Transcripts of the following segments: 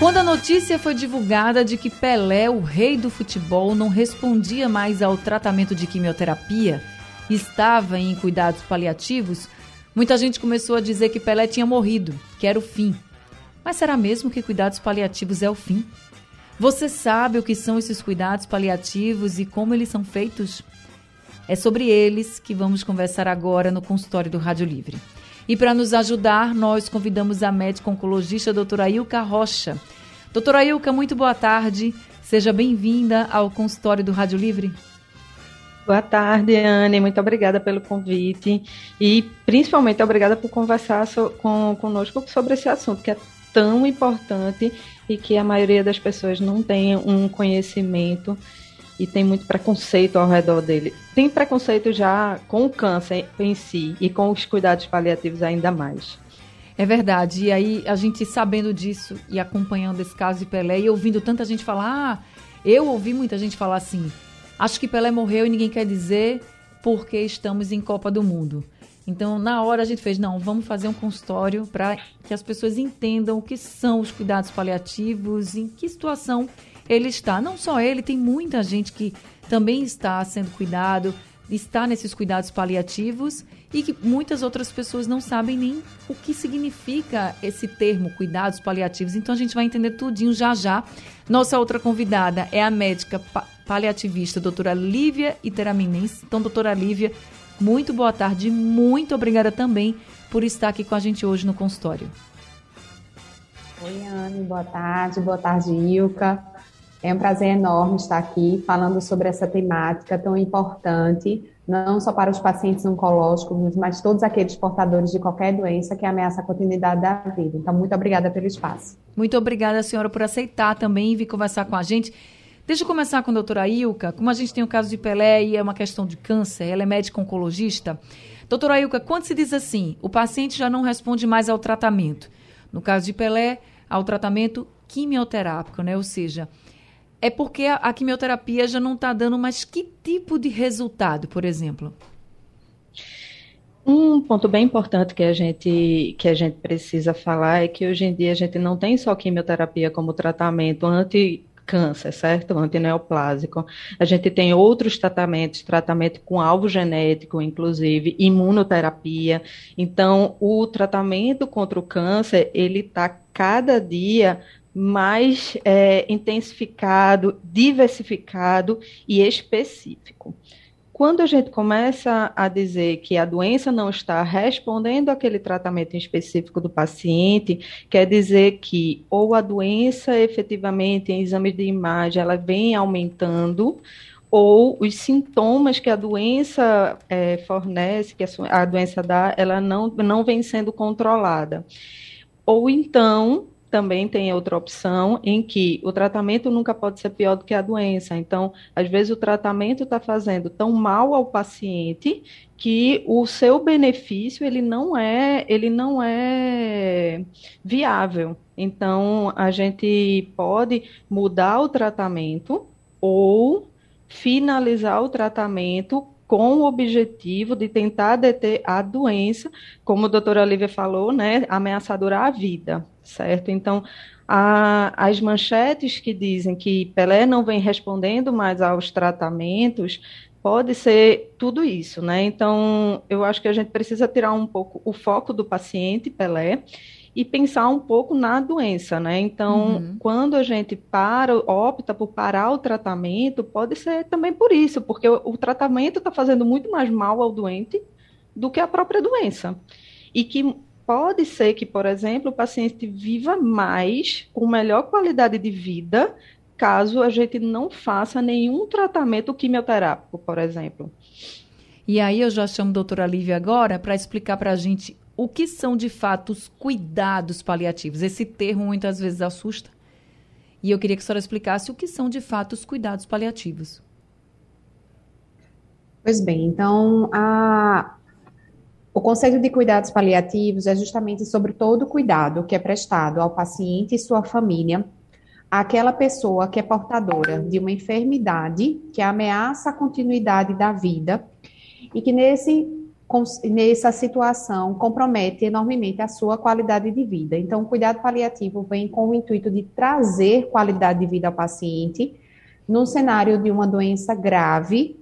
Quando a notícia foi divulgada de que Pelé, o rei do futebol, não respondia mais ao tratamento de quimioterapia, estava em cuidados paliativos, muita gente começou a dizer que Pelé tinha morrido, que era o fim. Mas será mesmo que cuidados paliativos é o fim? Você sabe o que são esses cuidados paliativos e como eles são feitos? É sobre eles que vamos conversar agora no consultório do Rádio Livre. E para nos ajudar, nós convidamos a médica oncologista doutora Ilka Rocha. Doutora Ilka, muito boa tarde. Seja bem-vinda ao consultório do Rádio Livre. Boa tarde, Anne. Muito obrigada pelo convite e principalmente obrigada por conversar so, com, conosco sobre esse assunto que é tão importante e que a maioria das pessoas não tem um conhecimento e tem muito preconceito ao redor dele. Tem preconceito já com o câncer em si e com os cuidados paliativos ainda mais. É verdade. E aí, a gente sabendo disso e acompanhando esse caso de Pelé e ouvindo tanta gente falar, ah, eu ouvi muita gente falar assim: acho que Pelé morreu e ninguém quer dizer porque estamos em Copa do Mundo. Então, na hora a gente fez, não, vamos fazer um consultório para que as pessoas entendam o que são os cuidados paliativos, em que situação ele está. Não só ele, tem muita gente que também está sendo cuidado, está nesses cuidados paliativos e que muitas outras pessoas não sabem nem o que significa esse termo, cuidados paliativos. Então a gente vai entender tudinho já já. Nossa outra convidada é a médica paliativista, doutora Lívia Iteraminense. Então, doutora Lívia, muito boa tarde, muito obrigada também por estar aqui com a gente hoje no consultório. Oi, Anne, boa tarde, boa tarde, Ilka. É um prazer enorme estar aqui falando sobre essa temática tão importante, não só para os pacientes oncológicos, mas todos aqueles portadores de qualquer doença que ameaça a continuidade da vida. Então, muito obrigada pelo espaço. Muito obrigada, senhora, por aceitar também e vir conversar com a gente. Deixa eu começar com a doutora Ilka. Como a gente tem o caso de Pelé e é uma questão de câncer, ela é médica oncologista. Doutora Ilka, quando se diz assim, o paciente já não responde mais ao tratamento, no caso de Pelé, ao tratamento quimioterápico, né? Ou seja, é porque a, a quimioterapia já não está dando mais que tipo de resultado, por exemplo? Um ponto bem importante que a gente que a gente precisa falar é que hoje em dia a gente não tem só quimioterapia como tratamento anti câncer, certo? Antineoplásico. A gente tem outros tratamentos, tratamento com alvo genético, inclusive, imunoterapia. Então, o tratamento contra o câncer, ele está cada dia mais é, intensificado, diversificado e específico. Quando a gente começa a dizer que a doença não está respondendo àquele tratamento específico do paciente, quer dizer que ou a doença efetivamente em exames de imagem ela vem aumentando, ou os sintomas que a doença é, fornece, que a doença dá, ela não, não vem sendo controlada. Ou então também tem outra opção em que o tratamento nunca pode ser pior do que a doença. Então, às vezes o tratamento está fazendo tão mal ao paciente que o seu benefício ele não é ele não é viável. Então, a gente pode mudar o tratamento ou finalizar o tratamento com o objetivo de tentar deter a doença, como a doutora Olivia falou, né, ameaçadora à vida certo? Então, a, as manchetes que dizem que Pelé não vem respondendo mais aos tratamentos, pode ser tudo isso, né? Então, eu acho que a gente precisa tirar um pouco o foco do paciente Pelé e pensar um pouco na doença, né? Então, uhum. quando a gente para, opta por parar o tratamento, pode ser também por isso, porque o, o tratamento está fazendo muito mais mal ao doente do que a própria doença. E que pode ser que, por exemplo, o paciente viva mais, com melhor qualidade de vida, caso a gente não faça nenhum tratamento quimioterápico, por exemplo. E aí eu já chamo a doutora Lívia agora para explicar para a gente o que são de fato os cuidados paliativos. Esse termo muitas vezes assusta. E eu queria que a senhora explicasse o que são de fato os cuidados paliativos. Pois bem, então a, o conceito de cuidados paliativos é justamente sobre todo o cuidado que é prestado ao paciente e sua família, àquela pessoa que é portadora de uma enfermidade que ameaça a continuidade da vida e que nesse nessa situação compromete enormemente a sua qualidade de vida. Então, o cuidado paliativo vem com o intuito de trazer qualidade de vida ao paciente num cenário de uma doença grave,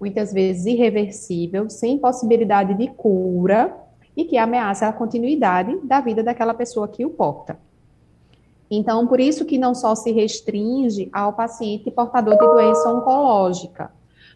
muitas vezes irreversível, sem possibilidade de cura e que ameaça a continuidade da vida daquela pessoa que o porta. Então, por isso que não só se restringe ao paciente portador de doença oncológica,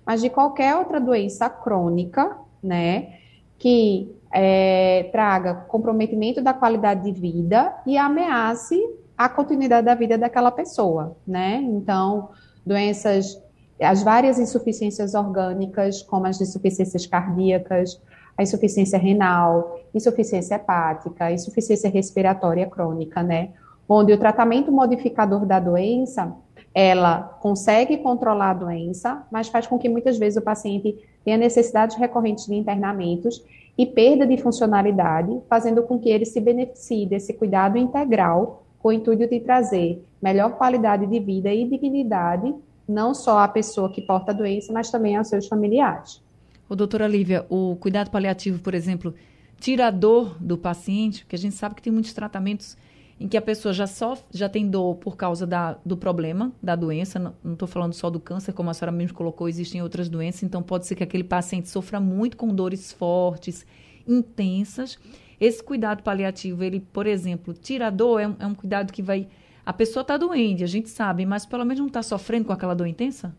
mas de qualquer outra doença crônica né, que é, traga comprometimento da qualidade de vida e ameace a continuidade da vida daquela pessoa, né? Então, doenças, as várias insuficiências orgânicas, como as insuficiências cardíacas, a insuficiência renal, insuficiência hepática, insuficiência respiratória crônica, né? Onde o tratamento modificador da doença ela consegue controlar a doença, mas faz com que muitas vezes o paciente tenha necessidades recorrentes de internamentos e perda de funcionalidade, fazendo com que ele se beneficie desse cuidado integral com o intuito de trazer melhor qualidade de vida e dignidade, não só à pessoa que porta a doença, mas também aos seus familiares. O doutora Lívia, o cuidado paliativo, por exemplo, tira a dor do paciente, porque a gente sabe que tem muitos tratamentos em que a pessoa já sofre, já tem dor por causa da, do problema, da doença, não estou falando só do câncer, como a senhora mesmo colocou, existem outras doenças, então pode ser que aquele paciente sofra muito com dores fortes, intensas. Esse cuidado paliativo, ele, por exemplo, tira a dor, é um, é um cuidado que vai. A pessoa está doente, a gente sabe, mas pelo menos não está sofrendo com aquela dor intensa?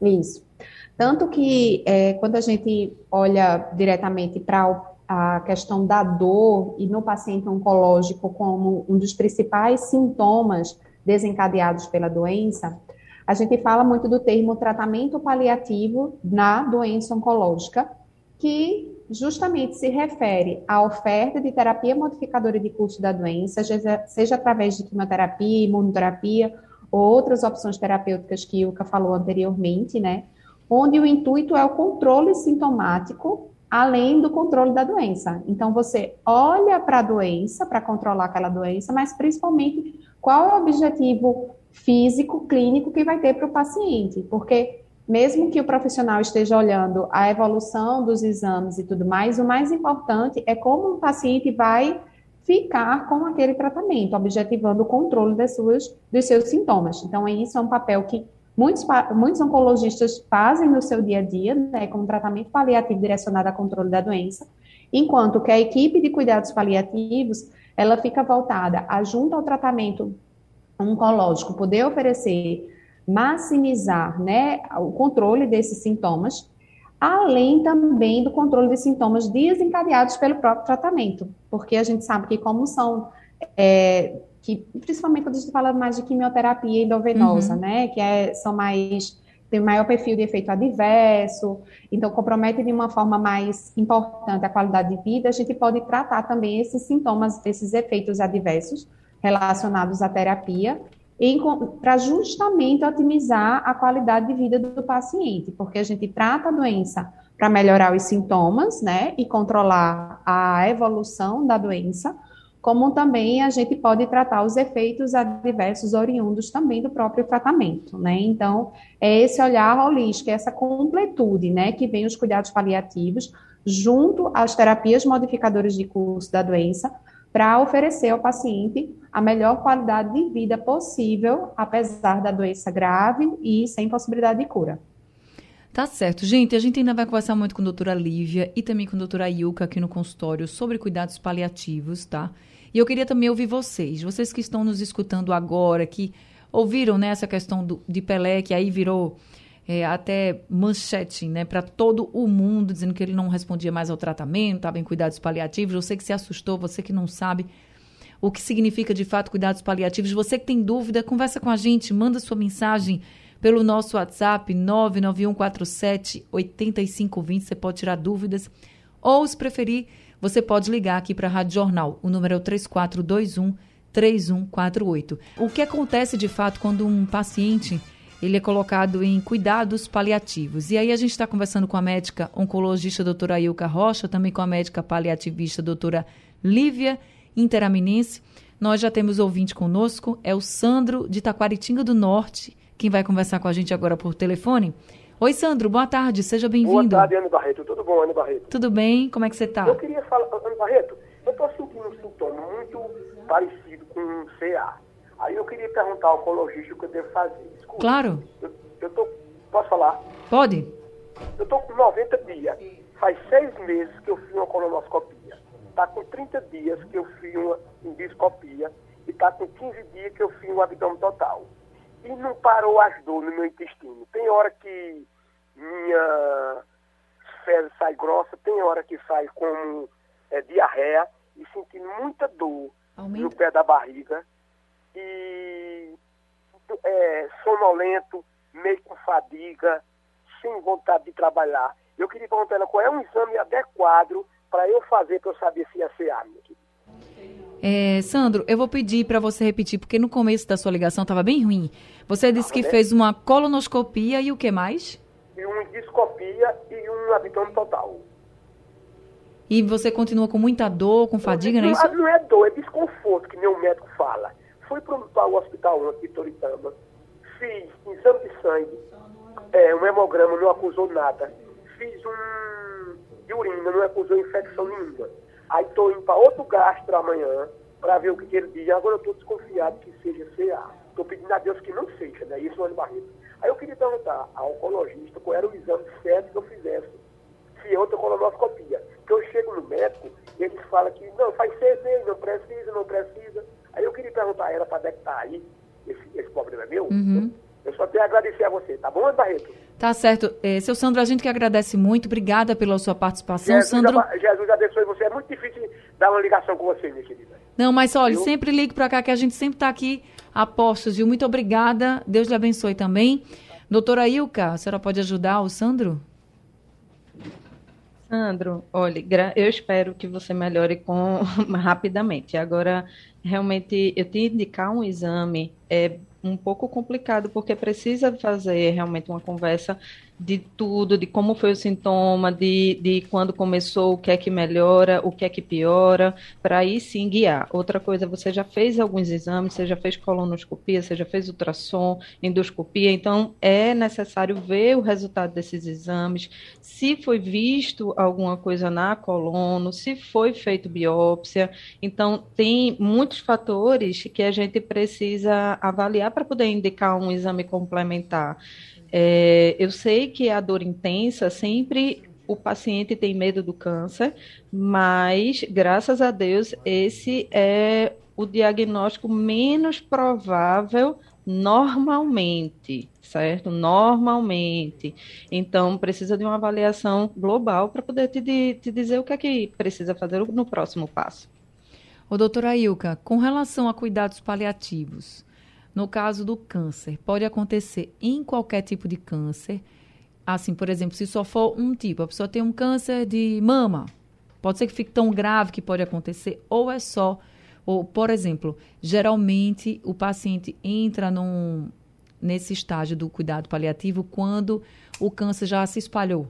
Isso. Tanto que é, quando a gente olha diretamente para a questão da dor e no paciente oncológico como um dos principais sintomas desencadeados pela doença, a gente fala muito do termo tratamento paliativo na doença oncológica, que justamente se refere à oferta de terapia modificadora de curso da doença, seja, através de quimioterapia, imunoterapia ou outras opções terapêuticas que Ilka falou anteriormente, né? Onde o intuito é o controle sintomático além do controle da doença. Então, você olha para a doença, para controlar aquela doença, mas principalmente qual é o objetivo físico, clínico que vai ter para o paciente. Porque, mesmo que o profissional esteja olhando a evolução dos exames e tudo mais, o mais importante é como o paciente vai ficar com aquele tratamento, objetivando o controle das suas, dos seus sintomas. Então, isso é um papel que Muitos, muitos oncologistas fazem no seu dia a dia, né, com tratamento paliativo direcionado ao controle da doença, enquanto que a equipe de cuidados paliativos, ela fica voltada a, junto ao tratamento oncológico, poder oferecer, maximizar, né, o controle desses sintomas, além também do controle de sintomas desencadeados pelo próprio tratamento, porque a gente sabe que como são é, que principalmente quando a gente fala mais de quimioterapia endovenosa, uhum. né, que é, são mais tem maior perfil de efeito adverso, então compromete de uma forma mais importante a qualidade de vida, a gente pode tratar também esses sintomas, esses efeitos adversos relacionados à terapia, para justamente otimizar a qualidade de vida do paciente, porque a gente trata a doença para melhorar os sintomas, né, e controlar a evolução da doença, como também a gente pode tratar os efeitos adversos oriundos também do próprio tratamento, né? Então, é esse olhar holístico, é essa completude, né, que vem os cuidados paliativos junto às terapias modificadoras de curso da doença, para oferecer ao paciente a melhor qualidade de vida possível, apesar da doença grave e sem possibilidade de cura. Tá certo. Gente, a gente ainda vai conversar muito com a doutora Lívia e também com a doutora Ilka aqui no consultório sobre cuidados paliativos, tá? E eu queria também ouvir vocês, vocês que estão nos escutando agora, que ouviram né, essa questão do, de Pelé, que aí virou é, até manchete né, para todo o mundo, dizendo que ele não respondia mais ao tratamento, estava em cuidados paliativos. Você que se assustou, você que não sabe o que significa de fato cuidados paliativos, você que tem dúvida, conversa com a gente, manda sua mensagem pelo nosso WhatsApp 99147 8520, você pode tirar dúvidas, ou se preferir você pode ligar aqui para a Rádio Jornal. O número é o 3421 3148. O que acontece de fato quando um paciente ele é colocado em cuidados paliativos. E aí a gente está conversando com a médica oncologista doutora Ilka Rocha, também com a médica paliativista doutora Lívia Interaminense. Nós já temos ouvinte conosco, é o Sandro de Taquaritinga do Norte, quem vai conversar com a gente agora por telefone. Oi, Sandro, boa tarde, seja bem-vindo. Boa tarde, Ana Barreto. Tudo bom, Ana Barreto? Tudo bem, como é que você está? Eu queria falar, Ana Barreto, eu estou sentindo um sintoma muito parecido com um CA. Aí eu queria perguntar ao oncologista o que eu devo fazer. Escuta, claro. Eu, eu tô, posso falar? Pode. Eu estou com 90 dias. Faz seis meses que eu fiz uma colonoscopia. Está com 30 dias que eu fiz uma endoscopia. E está com 15 dias que eu fiz um abdômen total. E não parou as dores no meu intestino. Tem hora que minha fezes sai grossa, tem hora que sai como é, diarreia e sentindo muita dor Aumenta. no pé da barriga e é, sonolento, meio com fadiga, sem vontade de trabalhar. Eu queria perguntar ela qual é um exame adequado para eu fazer para eu saber se ia ser A, é, Sandro, eu vou pedir para você repetir, porque no começo da sua ligação estava bem ruim. Você disse que né? fez uma colonoscopia e o que mais? E uma endoscopia e um abdômen total. E você continua com muita dor, com fadiga, não, é isso? Não é dor, é desconforto, que o médico fala. Fui para o hospital aqui, Toritama, fiz exame de sangue, é, um hemograma, não acusou nada. Fiz um de urina, não acusou infecção nenhuma. Aí estou indo para outro gastro amanhã para ver o que, que ele diz. Agora eu estou desconfiado que seja CA. Estou pedindo a Deus que não seja, né? Isso é barreto. Aí eu queria perguntar ao oncologista qual era o exame certo que eu fizesse. Se é outra colonoscopia. Porque eu chego no médico e eles falam que não, faz meses, não precisa, não precisa. Aí eu queria perguntar a ela para detectar aí, esse, esse problema é meu. Uhum. Eu só tenho a agradecer a você, tá bom, Barreto? Tá certo. É, seu Sandro, a gente que agradece muito. Obrigada pela sua participação. Jesus, Sandro... Jesus abençoe você. É muito difícil dar uma ligação com você, minha querida. Não, mas olha, sempre ligue para cá que a gente sempre está aqui a postos, viu? Muito obrigada. Deus lhe abençoe também. Doutora Ilka, a senhora pode ajudar o Sandro? Sandro, olha, eu espero que você melhore com rapidamente. Agora, realmente, eu te indicar um exame é um pouco complicado, porque precisa fazer realmente uma conversa de tudo, de como foi o sintoma, de, de quando começou, o que é que melhora, o que é que piora, para aí sim guiar. Outra coisa, você já fez alguns exames, você já fez colonoscopia, você já fez ultrassom, endoscopia, então é necessário ver o resultado desses exames, se foi visto alguma coisa na colono, se foi feito biópsia. Então, tem muitos fatores que a gente precisa avaliar para poder indicar um exame complementar. É, eu sei que a dor intensa sempre o paciente tem medo do câncer, mas graças a Deus esse é o diagnóstico menos provável normalmente, certo? Normalmente. Então, precisa de uma avaliação global para poder te, te, dizer o que é que precisa fazer no próximo passo. Ô, doutora Ilka, com relação a cuidados paliativos, no caso do câncer, pode acontecer em qualquer tipo de câncer. Assim, por exemplo, se só for um tipo, a pessoa tem um câncer de mama, pode ser que fique tão grave que pode acontecer, ou é só, ou, por exemplo, geralmente o paciente entra num, nesse estágio do cuidado paliativo quando o câncer já se espalhou.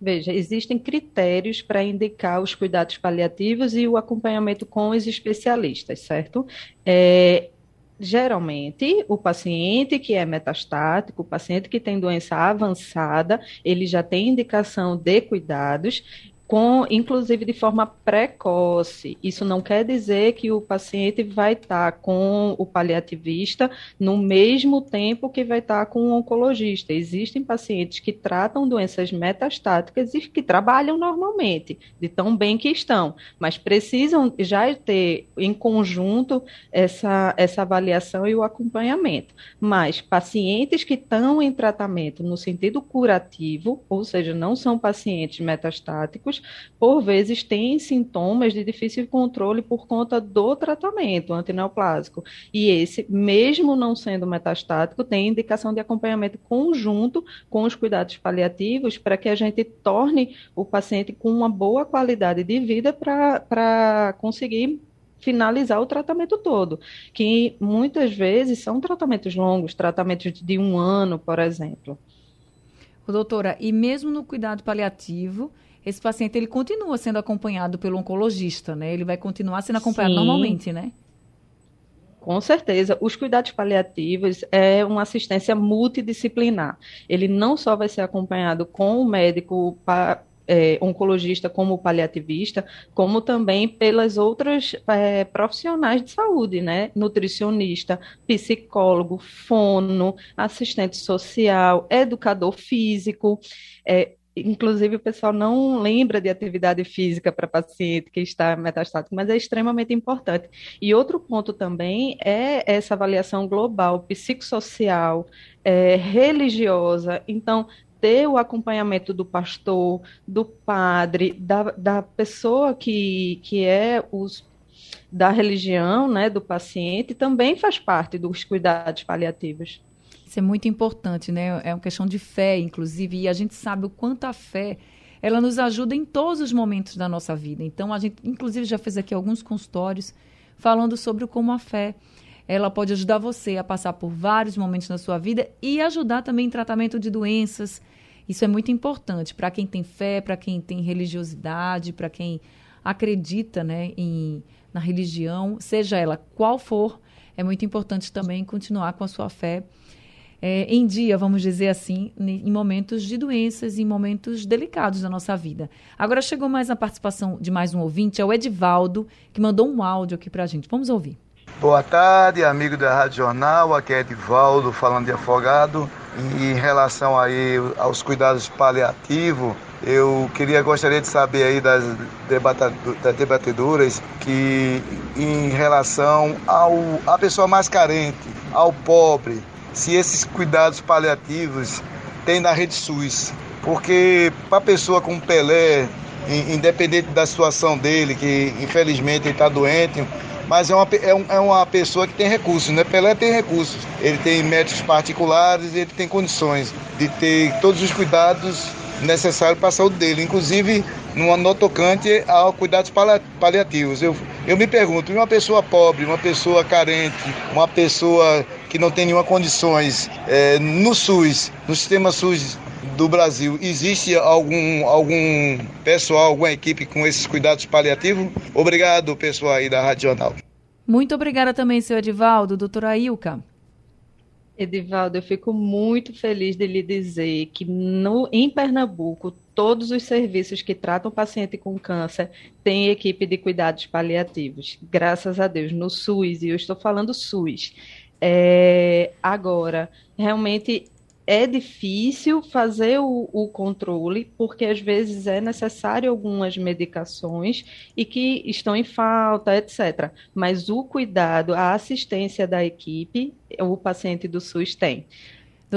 Veja, existem critérios para indicar os cuidados paliativos e o acompanhamento com os especialistas, certo? É, Geralmente, o paciente que é metastático, o paciente que tem doença avançada, ele já tem indicação de cuidados com, inclusive de forma precoce. Isso não quer dizer que o paciente vai estar com o paliativista no mesmo tempo que vai estar com o oncologista. Existem pacientes que tratam doenças metastáticas e que trabalham normalmente, de tão bem que estão, mas precisam já ter em conjunto essa, essa avaliação e o acompanhamento. Mas pacientes que estão em tratamento no sentido curativo, ou seja, não são pacientes metastáticos, por vezes têm sintomas de difícil controle por conta do tratamento antineoplásico. E esse, mesmo não sendo metastático, tem indicação de acompanhamento conjunto com os cuidados paliativos para que a gente torne o paciente com uma boa qualidade de vida para conseguir finalizar o tratamento todo, que muitas vezes são tratamentos longos, tratamentos de um ano, por exemplo. Doutora, e mesmo no cuidado paliativo, esse paciente ele continua sendo acompanhado pelo oncologista, né? Ele vai continuar sendo acompanhado Sim. normalmente, né? Com certeza, os cuidados paliativos é uma assistência multidisciplinar. Ele não só vai ser acompanhado com o médico é, oncologista como paliativista, como também pelas outras é, profissionais de saúde, né? Nutricionista, psicólogo, fono, assistente social, educador físico. É, inclusive o pessoal não lembra de atividade física para paciente que está metastático, mas é extremamente importante. E outro ponto também é essa avaliação global, psicossocial, é, religiosa. Então, ter o acompanhamento do pastor, do padre, da, da pessoa que, que é os da religião, né, do paciente, também faz parte dos cuidados paliativos. Isso é muito importante, né? É uma questão de fé, inclusive, e a gente sabe o quanto a fé ela nos ajuda em todos os momentos da nossa vida. Então, a gente, inclusive, já fez aqui alguns consultórios falando sobre como a fé ela pode ajudar você a passar por vários momentos na sua vida e ajudar também em tratamento de doenças, isso é muito importante para quem tem fé, para quem tem religiosidade, para quem acredita né, em, na religião, seja ela qual for, é muito importante também continuar com a sua fé é, em dia, vamos dizer assim, em momentos de doenças, em momentos delicados da nossa vida. Agora chegou mais a participação de mais um ouvinte, é o Edivaldo, que mandou um áudio aqui para a gente. Vamos ouvir. Boa tarde, amigo da Rádio Jornal, aqui é Edivaldo, falando de Afogado. Em relação aí aos cuidados paliativos, eu queria gostaria de saber aí das, das debatedoras que em relação ao a pessoa mais carente, ao pobre, se esses cuidados paliativos tem na rede SUS, porque para a pessoa com Pelé, independente da situação dele, que infelizmente ele está doente, mas é uma, é, é uma pessoa que tem recursos, né? Pelé tem recursos. Ele tem médicos particulares, ele tem condições de ter todos os cuidados necessários para a saúde dele, inclusive no tocante a cuidados paliativos. Eu, eu me pergunto, uma pessoa pobre, uma pessoa carente, uma pessoa que não tem nenhuma condições é, no SUS, no sistema SUS do Brasil, existe algum, algum pessoal, alguma equipe com esses cuidados paliativos? Obrigado, pessoal aí da Rádio Jornal. Muito obrigada também, seu Edivaldo. Doutora Ilka. Edivaldo, eu fico muito feliz de lhe dizer que no, em Pernambuco, todos os serviços que tratam paciente com câncer têm equipe de cuidados paliativos. Graças a Deus, no SUS, e eu estou falando SUS. É, agora, realmente é difícil fazer o, o, controle, porque às vezes é necessário algumas medicações e que estão em falta, etc. Mas o cuidado, a assistência da equipe, o paciente do SUS tem.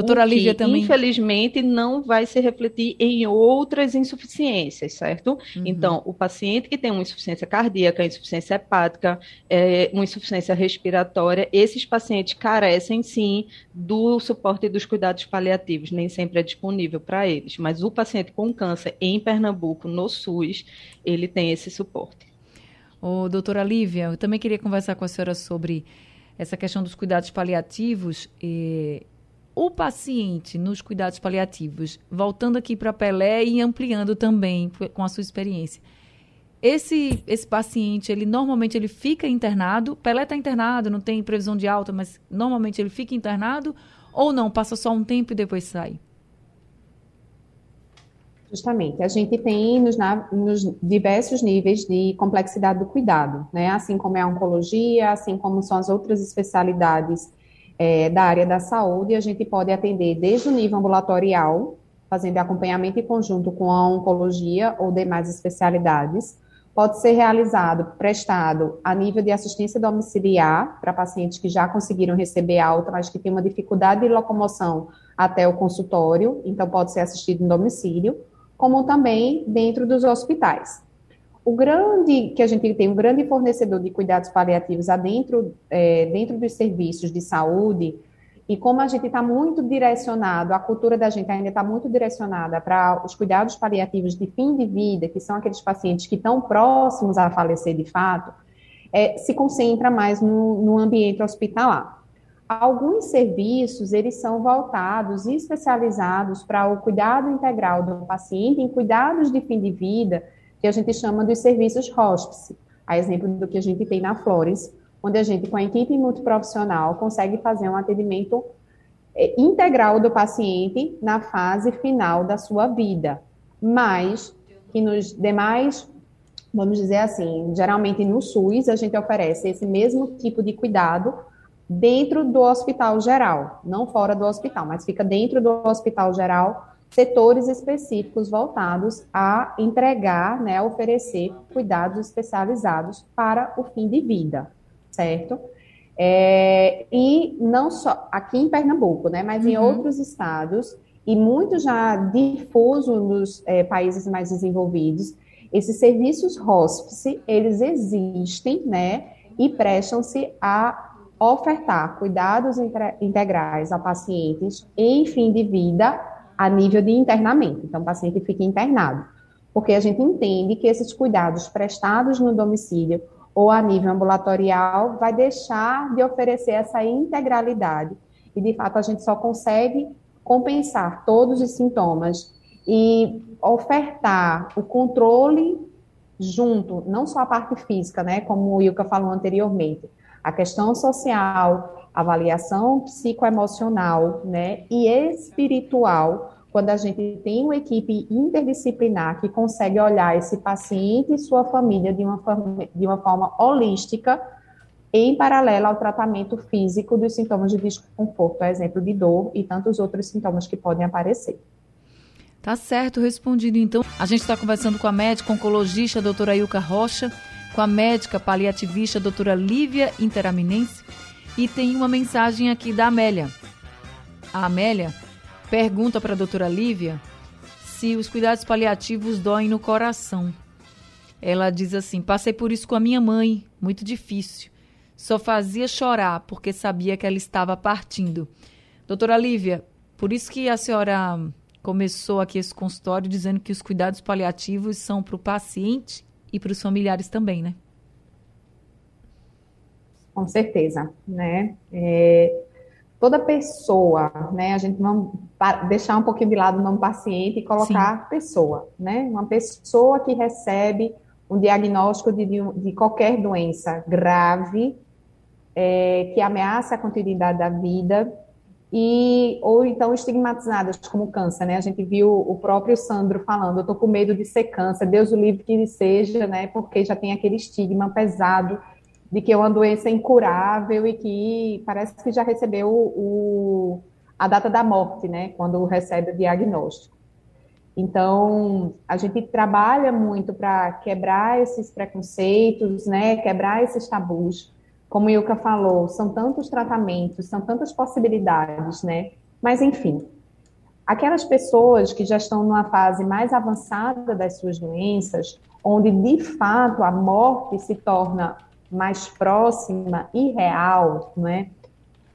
Doutora Lívia também. Infelizmente, não vai se refletir em outras insuficiências, certo? Uhum. Então, o paciente que tem uma insuficiência cardíaca, insuficiência hepática, é, uma insuficiência respiratória, esses pacientes carecem sim do suporte dos cuidados paliativos, nem sempre é disponível para eles. Mas o paciente com câncer em Pernambuco, no SUS, ele tem esse suporte. Ô, doutora Lívia, eu também queria conversar com a senhora sobre essa questão dos cuidados paliativos. E o paciente nos cuidados paliativos, voltando aqui para Pelé e ampliando também com a sua experiência, esse, esse paciente, ele normalmente ele fica internado, Pelé está internado, não tem previsão de alta, mas normalmente ele fica internado ou não, passa só um tempo e depois sai? Justamente, a gente tem nos, nos, diversos níveis de complexidade do cuidado, né? Assim como é a oncologia, assim como são as outras especialidades é, da área da saúde, a gente pode atender desde o nível ambulatorial, fazendo acompanhamento em conjunto com a oncologia ou demais especialidades. Pode ser realizado, prestado a nível de assistência domiciliar para pacientes que já conseguiram receber alta, mas que têm uma dificuldade de locomoção até o consultório, então pode ser assistido em domicílio, como também dentro dos hospitais o grande que a gente tem um grande fornecedor de cuidados paliativos adentro é, dentro dos serviços de saúde e como a gente está muito direcionado, a cultura da gente ainda está muito direcionada para os cuidados paliativos de fim de vida, que são aqueles pacientes que estão próximos a falecer de fato, é, se concentra mais no, no ambiente hospitalar. Alguns serviços, eles são voltados e especializados para o cuidado integral do paciente em cuidados de fim de vida, que a gente chama dos serviços hospice, a exemplo do que a gente tem na Flores, onde a gente, com a equipe multiprofissional, consegue fazer um atendimento é, integral do paciente na fase final da sua vida, mas que nos demais, vamos dizer assim, geralmente no SUS, a gente oferece esse mesmo tipo de cuidado dentro do hospital geral, não fora do hospital, mas fica dentro do hospital geral, setores específicos voltados a entregar, né, oferecer cuidados especializados para o fim de vida, certo? É, e não só aqui em Pernambuco, né, mas uhum. em outros estados e muito já difuso nos é, países mais desenvolvidos, esses serviços hospice, eles existem, né, e prestam-se a ofertar cuidados integrais a pacientes em fim de vida a nível de internamento. Então, o paciente fica internado, porque a gente entende que esses cuidados prestados no domicílio ou a nível ambulatorial vai deixar de oferecer essa integralidade. E, de fato, a gente só consegue compensar todos os sintomas e ofertar o controle junto, não só a parte física, né, como o Ilka falou anteriormente, a questão social, avaliação psicoemocional, né, e espiritual, quando a gente tem uma equipe interdisciplinar que consegue olhar esse paciente e sua família de uma, de uma forma holística, em paralelo ao tratamento físico dos sintomas de desconforto, a exemplo de dor e tantos outros sintomas que podem aparecer. Tá certo, respondido então. A gente está conversando com a médica oncologista, doutora Ilka Rocha, com a médica paliativista, doutora Lívia Interaminense, e tem uma mensagem aqui da Amélia. A Amélia pergunta para a doutora Lívia se os cuidados paliativos doem no coração. Ela diz assim: passei por isso com a minha mãe, muito difícil. Só fazia chorar porque sabia que ela estava partindo. Doutora Lívia, por isso que a senhora começou aqui esse consultório dizendo que os cuidados paliativos são para o paciente e para os familiares também, né? Com certeza, né? É, toda pessoa, né? A gente vamos deixar um pouquinho de lado o nome paciente e colocar Sim. pessoa, né? Uma pessoa que recebe um diagnóstico de, de qualquer doença grave é, que ameaça a continuidade da vida e ou então estigmatizadas como câncer, né? A gente viu o próprio Sandro falando, eu tô com medo de ser câncer, Deus o livre que ele seja, né? Porque já tem aquele estigma pesado de que é uma doença incurável e que parece que já recebeu o, a data da morte, né, quando recebe o diagnóstico. Então, a gente trabalha muito para quebrar esses preconceitos, né, quebrar esses tabus. Como o Ilka falou, são tantos tratamentos, são tantas possibilidades, né? Mas, enfim, aquelas pessoas que já estão numa fase mais avançada das suas doenças, onde de fato a morte se torna mais próxima e real, não é?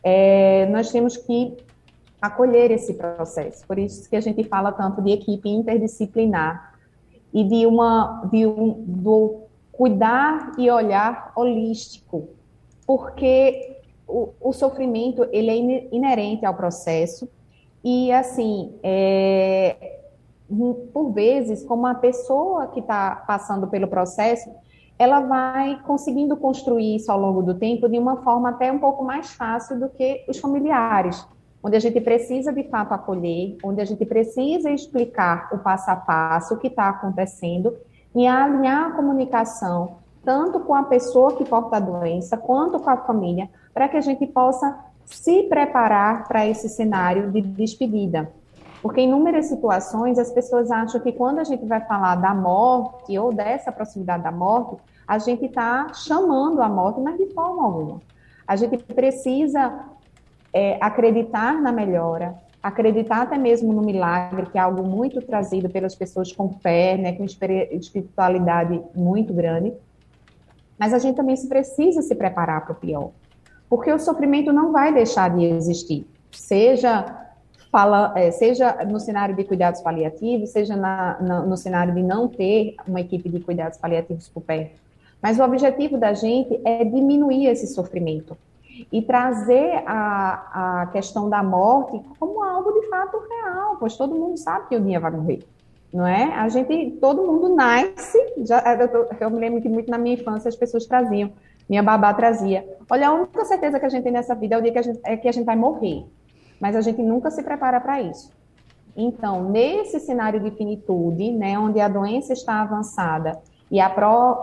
é? nós temos que acolher esse processo. Por isso que a gente fala tanto de equipe interdisciplinar e de uma de um, do cuidar e olhar holístico, porque o, o sofrimento ele é inerente ao processo e assim é, por vezes como a pessoa que está passando pelo processo ela vai conseguindo construir isso ao longo do tempo de uma forma até um pouco mais fácil do que os familiares, onde a gente precisa de fato acolher, onde a gente precisa explicar o passo a passo, o que está acontecendo e alinhar a comunicação tanto com a pessoa que porta a doença quanto com a família, para que a gente possa se preparar para esse cenário de despedida. Porque em inúmeras situações as pessoas acham que quando a gente vai falar da morte ou dessa proximidade da morte, a gente está chamando a morte, mas de forma alguma. A gente precisa é, acreditar na melhora, acreditar até mesmo no milagre, que é algo muito trazido pelas pessoas com fé, né, com espiritualidade muito grande. Mas a gente também precisa se preparar para o pior, porque o sofrimento não vai deixar de existir, seja fala, é, seja no cenário de cuidados paliativos, seja na, na, no cenário de não ter uma equipe de cuidados paliativos por perto. Mas o objetivo da gente é diminuir esse sofrimento e trazer a, a questão da morte como algo de fato real, pois todo mundo sabe que o dia vai morrer, não é? A gente, todo mundo nasce, já, eu, eu me lembro que muito na minha infância as pessoas traziam, minha babá trazia, olha, a única certeza que a gente tem nessa vida é o dia que a gente, é que a gente vai morrer, mas a gente nunca se prepara para isso. Então, nesse cenário de finitude, né, onde a doença está avançada e a,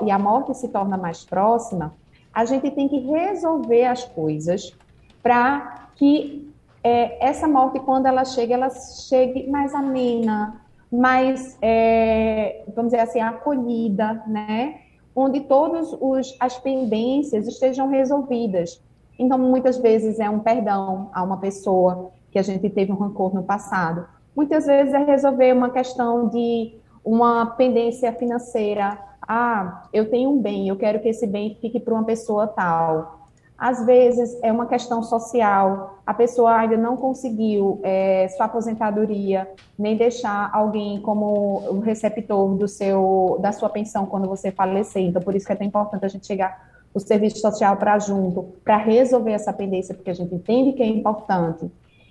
e a morte se torna mais próxima, a gente tem que resolver as coisas para que é, essa morte, quando ela chega, ela chegue mais amena, mais, é, vamos dizer assim, acolhida, né? Onde todas as pendências estejam resolvidas. Então, muitas vezes é um perdão a uma pessoa que a gente teve um rancor no passado. Muitas vezes é resolver uma questão de uma pendência financeira, ah, eu tenho um bem, eu quero que esse bem fique para uma pessoa tal. Às vezes é uma questão social, a pessoa ainda não conseguiu é, sua aposentadoria, nem deixar alguém como o receptor do seu, da sua pensão quando você falecer. Então, por isso que é tão importante a gente chegar o serviço social para junto, para resolver essa pendência, porque a gente entende que é importante.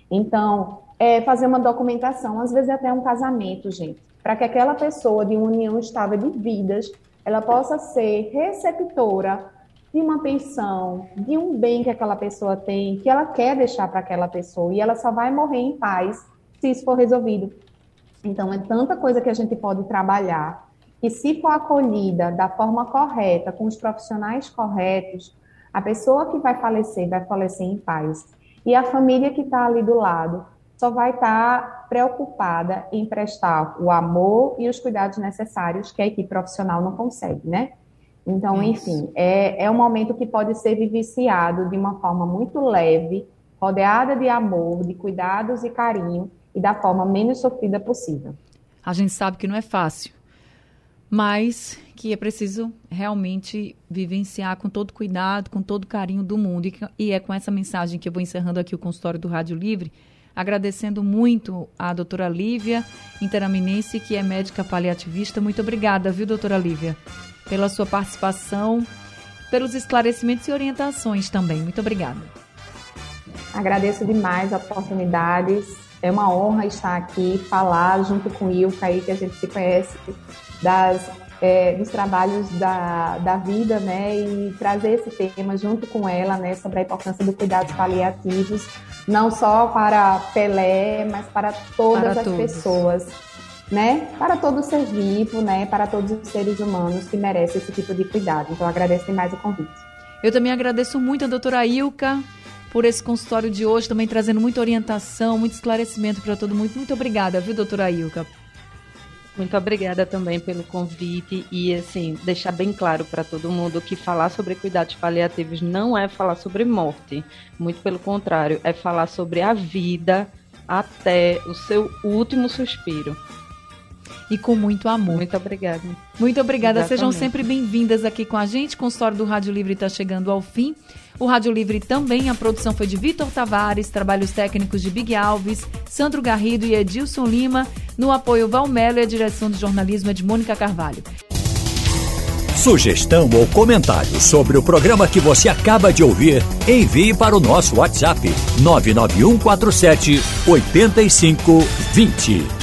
Então, é fazer uma documentação, às vezes é até um casamento, gente, para que aquela pessoa de união estável de vidas ela possa ser receptora de uma pensão, de um bem que aquela pessoa tem, que ela quer deixar para aquela pessoa, e ela só vai morrer em paz se isso for resolvido. Então, é tanta coisa que a gente pode trabalhar, que se for acolhida da forma correta, com os profissionais corretos, a pessoa que vai falecer vai falecer em paz. E a família que está ali do lado só vai estar tá preocupada em prestar o amor e os cuidados necessários que a equipe profissional não consegue, né? Então, Isso. enfim, é, é um momento que pode ser vivenciado de uma forma muito leve, rodeada de amor, de cuidados e carinho, e da forma menos sofrida possível. A gente sabe que não é fácil, mas que é preciso realmente vivenciar com todo cuidado, com todo carinho do mundo. E, e é com essa mensagem que eu vou encerrando aqui o consultório do Rádio Livre agradecendo muito a doutora Lívia Interaminense, que é médica paliativista. Muito obrigada, viu, doutora Lívia, pela sua participação, pelos esclarecimentos e orientações também. Muito obrigada. Agradeço demais a oportunidade. É uma honra estar aqui, falar junto com o Ilka aí, que a gente se conhece das é, dos trabalhos da, da vida, né, e trazer esse tema junto com ela, né, sobre a importância dos cuidados paliativos, não só para Pelé, mas para todas para as todos. pessoas, né, para todo ser vivo, né, para todos os seres humanos que merecem esse tipo de cuidado. Então, agradeço demais o convite. Eu também agradeço muito a doutora Ilka por esse consultório de hoje, também trazendo muita orientação, muito esclarecimento para todo mundo. Muito obrigada, viu, doutora Ilka, muito obrigada também pelo convite e assim deixar bem claro para todo mundo que falar sobre cuidados paliativos não é falar sobre morte, muito pelo contrário, é falar sobre a vida até o seu último suspiro. E com muito amor. Muito obrigada. Muito obrigada. Exatamente. Sejam sempre bem-vindas aqui com a gente. O consultório do Rádio Livre está chegando ao fim. O Rádio Livre também, a produção foi de Vitor Tavares, trabalhos técnicos de Big Alves, Sandro Garrido e Edilson Lima, no apoio Valmelo e a direção de jornalismo é de Mônica Carvalho. Sugestão ou comentário sobre o programa que você acaba de ouvir, envie para o nosso WhatsApp 99147 8520.